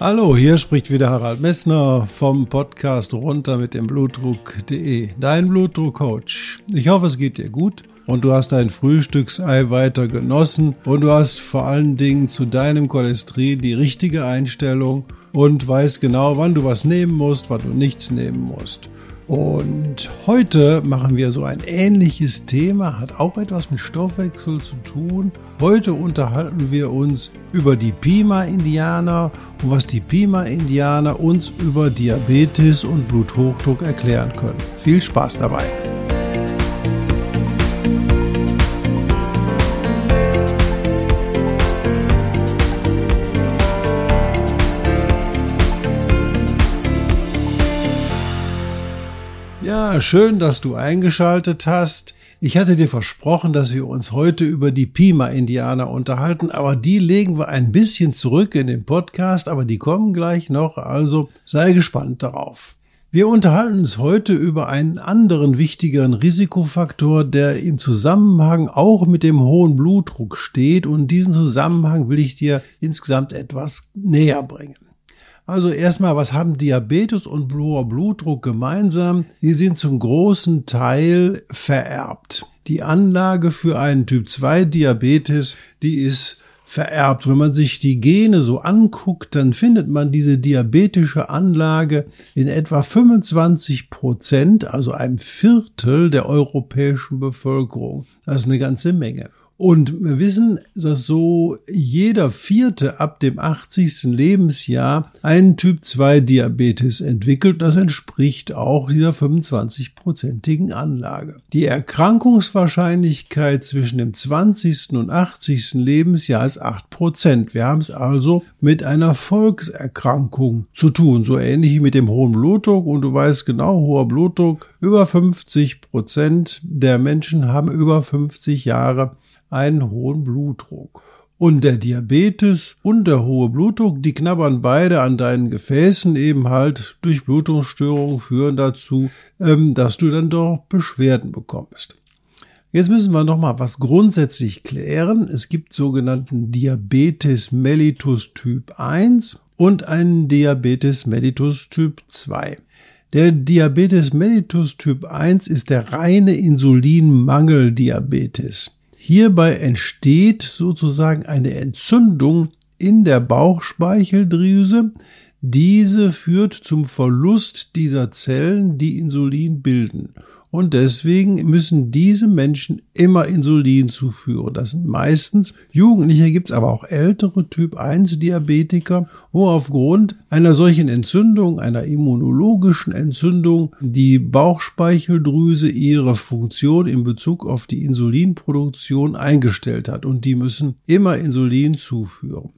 Hallo, hier spricht wieder Harald Messner vom Podcast runter mit dem Blutdruck.de, dein Blutdruckcoach. Ich hoffe, es geht dir gut und du hast dein Frühstücksei weiter genossen und du hast vor allen Dingen zu deinem Cholesterin die richtige Einstellung und weißt genau, wann du was nehmen musst, wann du nichts nehmen musst. Und heute machen wir so ein ähnliches Thema, hat auch etwas mit Stoffwechsel zu tun. Heute unterhalten wir uns über die Pima-Indianer und was die Pima-Indianer uns über Diabetes und Bluthochdruck erklären können. Viel Spaß dabei! Ja, schön, dass du eingeschaltet hast. Ich hatte dir versprochen, dass wir uns heute über die Pima-Indianer unterhalten, aber die legen wir ein bisschen zurück in den Podcast, aber die kommen gleich noch, also sei gespannt darauf. Wir unterhalten uns heute über einen anderen wichtigeren Risikofaktor, der im Zusammenhang auch mit dem hohen Blutdruck steht und diesen Zusammenhang will ich dir insgesamt etwas näher bringen. Also erstmal, was haben Diabetes und hoher Blutdruck gemeinsam? Die sind zum großen Teil vererbt. Die Anlage für einen Typ 2 Diabetes, die ist vererbt. Wenn man sich die Gene so anguckt, dann findet man diese diabetische Anlage in etwa 25 Prozent, also einem Viertel der europäischen Bevölkerung. Das ist eine ganze Menge. Und wir wissen, dass so jeder Vierte ab dem 80. Lebensjahr einen Typ 2 Diabetes entwickelt. Das entspricht auch dieser 25-prozentigen Anlage. Die Erkrankungswahrscheinlichkeit zwischen dem 20. und 80. Lebensjahr ist 8 Prozent. Wir haben es also mit einer Volkserkrankung zu tun. So ähnlich wie mit dem hohen Blutdruck. Und du weißt genau, hoher Blutdruck, über 50 Prozent der Menschen haben über 50 Jahre einen hohen Blutdruck. Und der Diabetes und der hohe Blutdruck, die knabbern beide an deinen Gefäßen eben halt durch Blutungsstörungen führen dazu, ähm, dass du dann doch Beschwerden bekommst. Jetzt müssen wir nochmal was grundsätzlich klären. Es gibt sogenannten Diabetes mellitus Typ 1 und einen Diabetes mellitus Typ 2. Der Diabetes mellitus Typ 1 ist der reine Insulinmangeldiabetes. Hierbei entsteht sozusagen eine Entzündung in der Bauchspeicheldrüse. Diese führt zum Verlust dieser Zellen, die Insulin bilden. Und deswegen müssen diese Menschen immer Insulin zuführen. Das sind meistens Jugendliche, gibt's aber auch ältere Typ 1 Diabetiker, wo aufgrund einer solchen Entzündung, einer immunologischen Entzündung, die Bauchspeicheldrüse ihre Funktion in Bezug auf die Insulinproduktion eingestellt hat. Und die müssen immer Insulin zuführen.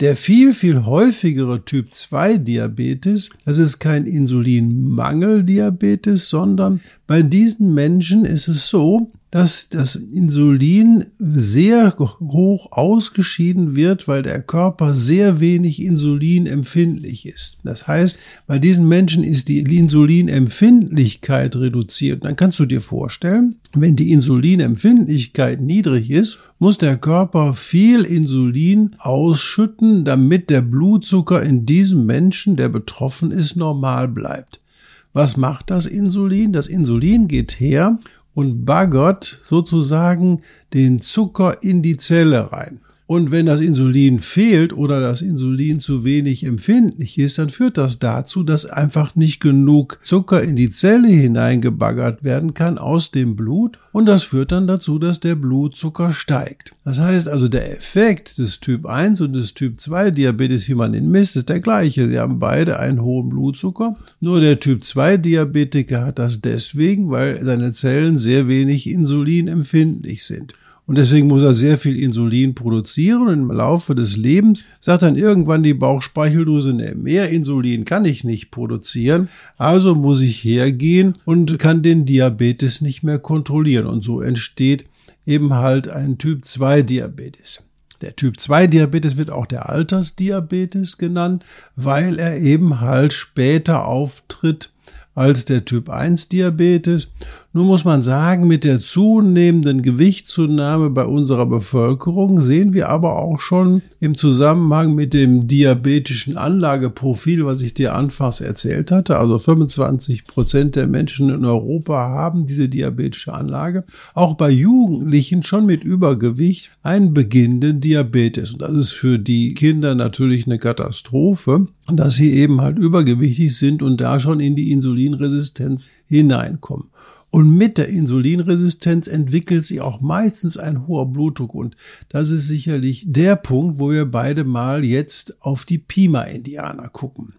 Der viel, viel häufigere Typ 2 Diabetes, das ist kein Insulinmangeldiabetes, sondern bei diesen Menschen ist es so, dass das Insulin sehr hoch ausgeschieden wird, weil der Körper sehr wenig Insulin empfindlich ist. Das heißt, bei diesen Menschen ist die Insulinempfindlichkeit reduziert. Dann kannst du dir vorstellen, wenn die Insulinempfindlichkeit niedrig ist, muss der Körper viel Insulin ausschütten, damit der Blutzucker in diesem Menschen, der betroffen ist, normal bleibt. Was macht das Insulin? Das Insulin geht her und baggert sozusagen den Zucker in die Zelle rein. Und wenn das Insulin fehlt oder das Insulin zu wenig empfindlich ist, dann führt das dazu, dass einfach nicht genug Zucker in die Zelle hineingebaggert werden kann aus dem Blut und das führt dann dazu, dass der Blutzucker steigt. Das heißt also, der Effekt des Typ 1 und des Typ 2 Diabetes, wie man ihn misst, ist der gleiche. Sie haben beide einen hohen Blutzucker. Nur der Typ 2 Diabetiker hat das deswegen, weil seine Zellen sehr wenig insulinempfindlich sind. Und deswegen muss er sehr viel Insulin produzieren und im Laufe des Lebens sagt dann irgendwann die Bauchspeicheldrüse, nee, mehr Insulin kann ich nicht produzieren, also muss ich hergehen und kann den Diabetes nicht mehr kontrollieren und so entsteht eben halt ein Typ 2 Diabetes. Der Typ 2 Diabetes wird auch der Altersdiabetes genannt, weil er eben halt später auftritt als der Typ 1 Diabetes. Nun muss man sagen, mit der zunehmenden Gewichtszunahme bei unserer Bevölkerung sehen wir aber auch schon im Zusammenhang mit dem diabetischen Anlageprofil, was ich dir anfangs erzählt hatte, also 25 Prozent der Menschen in Europa haben diese diabetische Anlage, auch bei Jugendlichen schon mit Übergewicht einen beginnenden Diabetes. Und das ist für die Kinder natürlich eine Katastrophe, dass sie eben halt übergewichtig sind und da schon in die Insulinresistenz hineinkommen. Und mit der Insulinresistenz entwickelt sich auch meistens ein hoher Blutdruck. Und das ist sicherlich der Punkt, wo wir beide mal jetzt auf die Pima-Indianer gucken.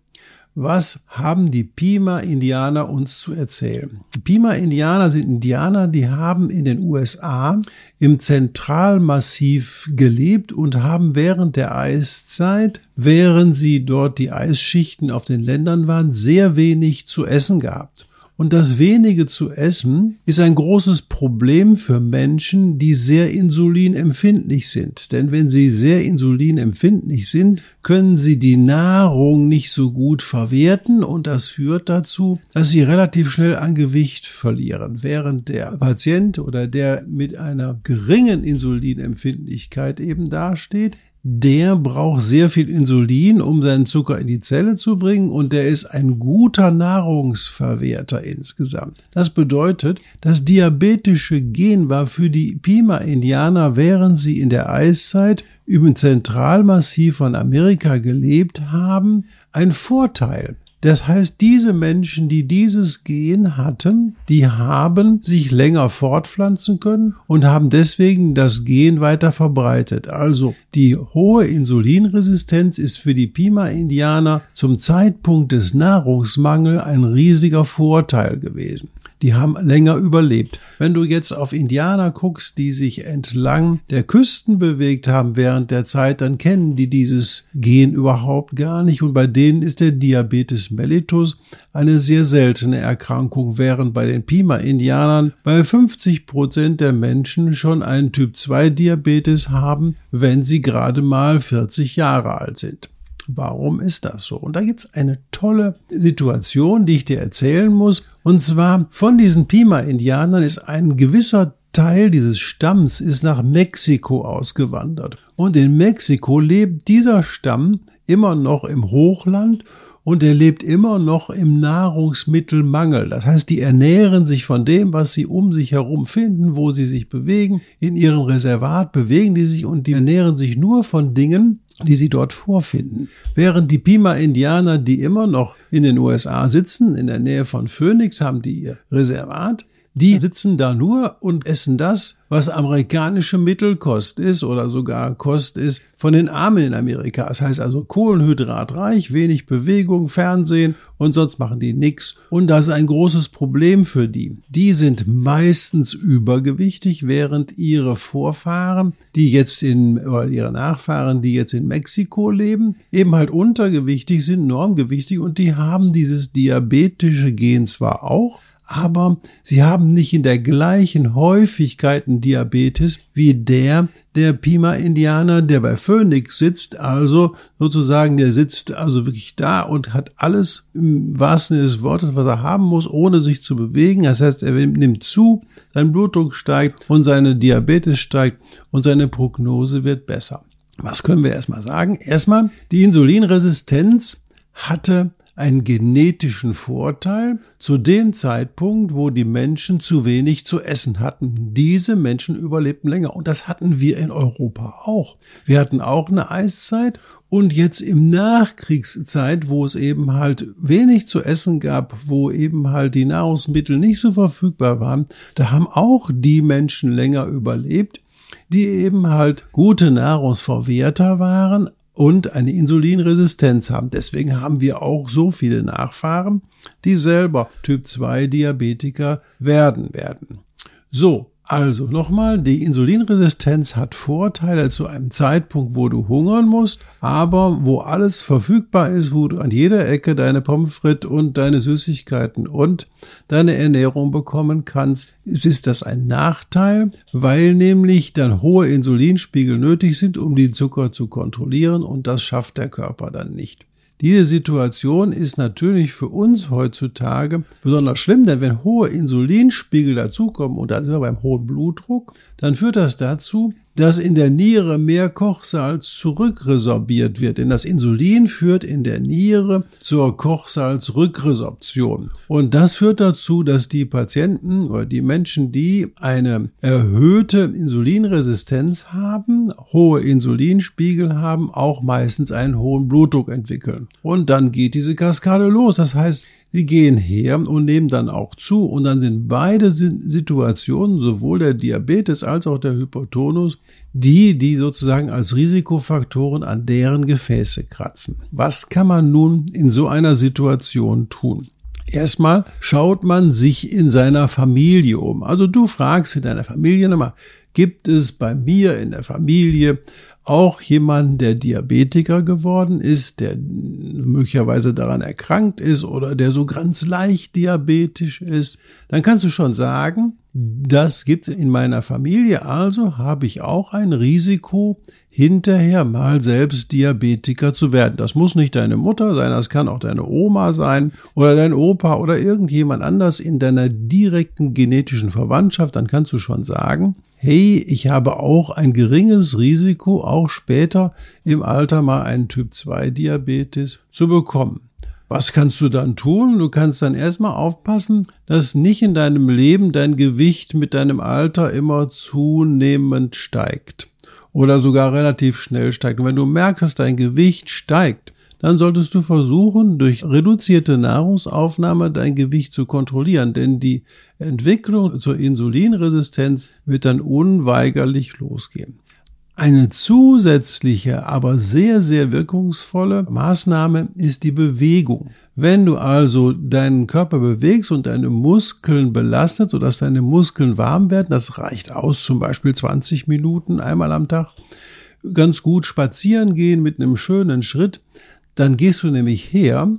Was haben die Pima-Indianer uns zu erzählen? Die Pima-Indianer sind Indianer, die haben in den USA im Zentralmassiv gelebt und haben während der Eiszeit, während sie dort die Eisschichten auf den Ländern waren, sehr wenig zu essen gehabt. Und das wenige zu essen ist ein großes Problem für Menschen, die sehr insulinempfindlich sind. Denn wenn sie sehr insulinempfindlich sind, können sie die Nahrung nicht so gut verwerten und das führt dazu, dass sie relativ schnell an Gewicht verlieren. Während der Patient oder der mit einer geringen Insulinempfindlichkeit eben dasteht, der braucht sehr viel Insulin, um seinen Zucker in die Zelle zu bringen und der ist ein guter Nahrungsverwerter insgesamt. Das bedeutet, das diabetische Gen war für die Pima-Indianer, während sie in der Eiszeit im Zentralmassiv von Amerika gelebt haben, ein Vorteil. Das heißt, diese Menschen, die dieses Gen hatten, die haben sich länger fortpflanzen können und haben deswegen das Gen weiter verbreitet. Also die hohe Insulinresistenz ist für die Pima-Indianer zum Zeitpunkt des Nahrungsmangels ein riesiger Vorteil gewesen die haben länger überlebt. Wenn du jetzt auf Indianer guckst, die sich entlang der Küsten bewegt haben während der Zeit, dann kennen die dieses Gen überhaupt gar nicht und bei denen ist der Diabetes mellitus eine sehr seltene Erkrankung, während bei den Pima-Indianern bei 50 Prozent der Menschen schon einen Typ 2 Diabetes haben, wenn sie gerade mal 40 Jahre alt sind. Warum ist das so? Und da gibt's eine tolle Situation, die ich dir erzählen muss. Und zwar von diesen Pima-Indianern ist ein gewisser Teil dieses Stamms ist nach Mexiko ausgewandert. Und in Mexiko lebt dieser Stamm immer noch im Hochland und er lebt immer noch im Nahrungsmittelmangel. Das heißt, die ernähren sich von dem, was sie um sich herum finden, wo sie sich bewegen. In ihrem Reservat bewegen die sich und die ernähren sich nur von Dingen, die sie dort vorfinden. Während die Pima-Indianer, die immer noch in den USA sitzen, in der Nähe von Phoenix, haben die ihr Reservat, die sitzen da nur und essen das, was amerikanische Mittelkost ist oder sogar Kost ist von den Armen in Amerika. Das heißt also kohlenhydratreich, wenig Bewegung, Fernsehen und sonst machen die nix. Und das ist ein großes Problem für die. Die sind meistens übergewichtig, während ihre Vorfahren, die jetzt in, oder ihre Nachfahren, die jetzt in Mexiko leben, eben halt untergewichtig sind, normgewichtig und die haben dieses diabetische Gen zwar auch, aber sie haben nicht in der gleichen Häufigkeit einen Diabetes wie der der Pima-Indianer, der bei Phoenix sitzt, also sozusagen, der sitzt also wirklich da und hat alles im wahrsten Sinne des Wortes, was er haben muss, ohne sich zu bewegen. Das heißt, er nimmt zu, sein Blutdruck steigt und seine Diabetes steigt und seine Prognose wird besser. Was können wir erstmal sagen? Erstmal, die Insulinresistenz hatte einen genetischen Vorteil zu dem Zeitpunkt, wo die Menschen zu wenig zu essen hatten. Diese Menschen überlebten länger und das hatten wir in Europa auch. Wir hatten auch eine Eiszeit und jetzt im Nachkriegszeit, wo es eben halt wenig zu essen gab, wo eben halt die Nahrungsmittel nicht so verfügbar waren, da haben auch die Menschen länger überlebt, die eben halt gute Nahrungsverwerter waren, und eine Insulinresistenz haben. Deswegen haben wir auch so viele Nachfahren, die selber Typ 2 Diabetiker werden werden. So, Also nochmal, die Insulinresistenz hat Vorteile zu einem Zeitpunkt, wo du hungern musst, aber wo alles verfügbar ist, wo du an jeder Ecke deine Pommes frites und deine Süßigkeiten und deine Ernährung bekommen kannst, ist das ein Nachteil, weil nämlich dann hohe Insulinspiegel nötig sind, um den Zucker zu kontrollieren und das schafft der Körper dann nicht. Diese Situation ist natürlich für uns heutzutage besonders schlimm, denn wenn hohe Insulinspiegel dazukommen und da sind wir beim hohen Blutdruck, dann führt das dazu, dass in der Niere mehr Kochsalz zurückresorbiert wird. Denn das Insulin führt in der Niere zur Kochsalzrückresorption. Und das führt dazu, dass die Patienten oder die Menschen, die eine erhöhte Insulinresistenz haben, hohe Insulinspiegel haben, auch meistens einen hohen Blutdruck entwickeln. Und dann geht diese Kaskade los. Das heißt, Sie gehen her und nehmen dann auch zu und dann sind beide Situationen, sowohl der Diabetes als auch der Hypertonus, die, die sozusagen als Risikofaktoren an deren Gefäße kratzen. Was kann man nun in so einer Situation tun? Erstmal schaut man sich in seiner Familie um. Also du fragst in deiner Familie nochmal, gibt es bei mir in der Familie auch jemanden, der Diabetiker geworden ist, der möglicherweise daran erkrankt ist oder der so ganz leicht diabetisch ist, dann kannst du schon sagen, das gibt es in meiner Familie, also habe ich auch ein Risiko, hinterher mal selbst Diabetiker zu werden. Das muss nicht deine Mutter sein, das kann auch deine Oma sein oder dein Opa oder irgendjemand anders in deiner direkten genetischen Verwandtschaft. Dann kannst du schon sagen, hey, ich habe auch ein geringes Risiko, auch später im Alter mal einen Typ 2 Diabetes zu bekommen. Was kannst du dann tun? Du kannst dann erstmal aufpassen, dass nicht in deinem Leben dein Gewicht mit deinem Alter immer zunehmend steigt oder sogar relativ schnell steigt. Und wenn du merkst, dass dein Gewicht steigt, dann solltest du versuchen, durch reduzierte Nahrungsaufnahme dein Gewicht zu kontrollieren, denn die Entwicklung zur Insulinresistenz wird dann unweigerlich losgehen. Eine zusätzliche, aber sehr, sehr wirkungsvolle Maßnahme ist die Bewegung. Wenn du also deinen Körper bewegst und deine Muskeln belastet, sodass deine Muskeln warm werden, das reicht aus, zum Beispiel 20 Minuten einmal am Tag, ganz gut spazieren gehen mit einem schönen Schritt, dann gehst du nämlich her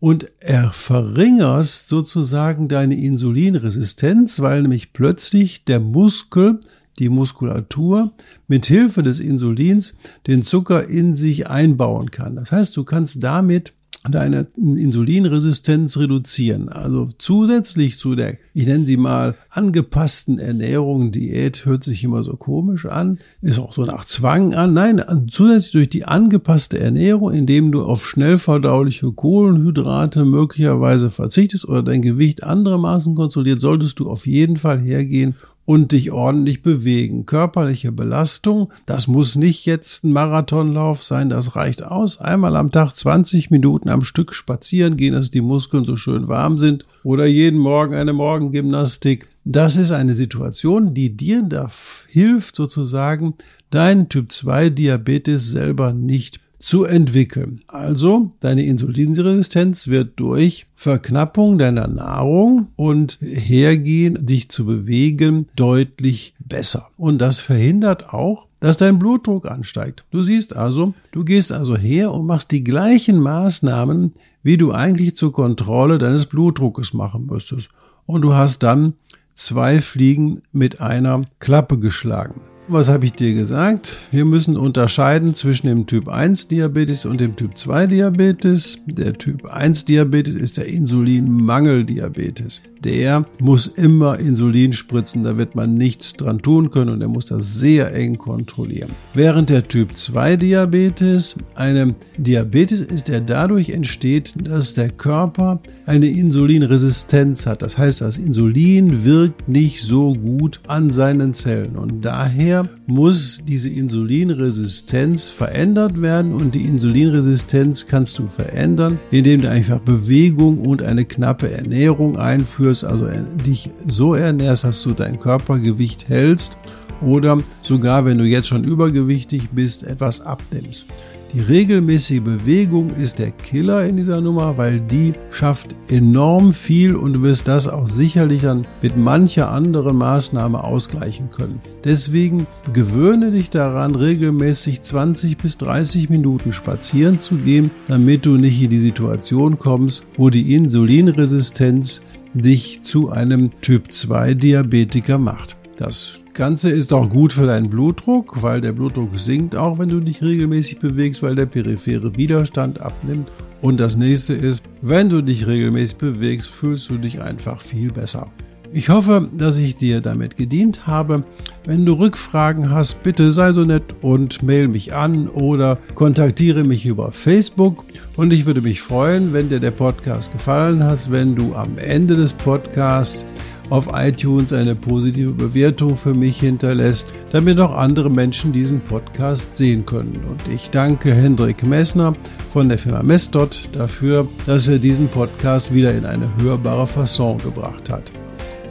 und er verringerst sozusagen deine Insulinresistenz, weil nämlich plötzlich der Muskel, die Muskulatur mit Hilfe des Insulins den Zucker in sich einbauen kann. Das heißt, du kannst damit deine Insulinresistenz reduzieren. Also zusätzlich zu der, ich nenne sie mal, angepassten Ernährung, Diät, hört sich immer so komisch an, ist auch so nach Zwang an. Nein, zusätzlich durch die angepasste Ernährung, indem du auf schnell verdauliche Kohlenhydrate möglicherweise verzichtest oder dein Gewicht andere Maßen kontrolliert, solltest du auf jeden Fall hergehen und dich ordentlich bewegen. Körperliche Belastung, das muss nicht jetzt ein Marathonlauf sein, das reicht aus. Einmal am Tag 20 Minuten am Stück spazieren gehen, dass die Muskeln so schön warm sind oder jeden Morgen eine Morgengymnastik. Das ist eine Situation, die dir da hilft sozusagen, deinen Typ 2 Diabetes selber nicht zu entwickeln. Also deine Insulinresistenz wird durch Verknappung deiner Nahrung und Hergehen, dich zu bewegen, deutlich besser. Und das verhindert auch, dass dein Blutdruck ansteigt. Du siehst also, du gehst also her und machst die gleichen Maßnahmen, wie du eigentlich zur Kontrolle deines Blutdruckes machen müsstest. Und du hast dann zwei Fliegen mit einer Klappe geschlagen. Was habe ich dir gesagt? Wir müssen unterscheiden zwischen dem Typ 1 Diabetes und dem Typ 2 Diabetes. Der Typ 1 Diabetes ist der Insulinmangeldiabetes der muss immer Insulin spritzen, da wird man nichts dran tun können und er muss das sehr eng kontrollieren. Während der Typ 2 Diabetes eine Diabetes ist, der dadurch entsteht, dass der Körper eine Insulinresistenz hat. Das heißt, das Insulin wirkt nicht so gut an seinen Zellen und daher muss diese Insulinresistenz verändert werden und die Insulinresistenz kannst du verändern, indem du einfach Bewegung und eine knappe Ernährung einführst führst, also dich so ernährst, dass du dein Körpergewicht hältst oder sogar, wenn du jetzt schon übergewichtig bist, etwas abnimmst. Die regelmäßige Bewegung ist der Killer in dieser Nummer, weil die schafft enorm viel und du wirst das auch sicherlich dann mit mancher anderen Maßnahme ausgleichen können. Deswegen gewöhne dich daran, regelmäßig 20 bis 30 Minuten spazieren zu gehen, damit du nicht in die Situation kommst, wo die Insulinresistenz dich zu einem Typ 2 Diabetiker macht. Das Ganze ist auch gut für deinen Blutdruck, weil der Blutdruck sinkt auch, wenn du dich regelmäßig bewegst, weil der periphere Widerstand abnimmt. Und das nächste ist, wenn du dich regelmäßig bewegst, fühlst du dich einfach viel besser. Ich hoffe, dass ich dir damit gedient habe. Wenn du Rückfragen hast, bitte sei so nett und mail mich an oder kontaktiere mich über Facebook. Und ich würde mich freuen, wenn dir der Podcast gefallen hat, wenn du am Ende des Podcasts auf iTunes eine positive Bewertung für mich hinterlässt, damit auch andere Menschen diesen Podcast sehen können. Und ich danke Hendrik Messner von der Firma Messdot dafür, dass er diesen Podcast wieder in eine hörbare Fasson gebracht hat.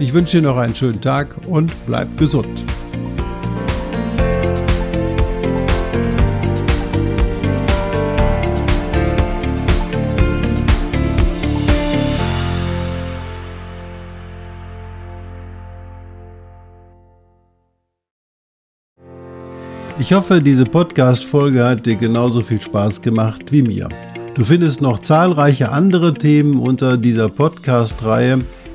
Ich wünsche dir noch einen schönen Tag und bleib gesund. Ich hoffe, diese Podcast-Folge hat dir genauso viel Spaß gemacht wie mir. Du findest noch zahlreiche andere Themen unter dieser Podcast-Reihe,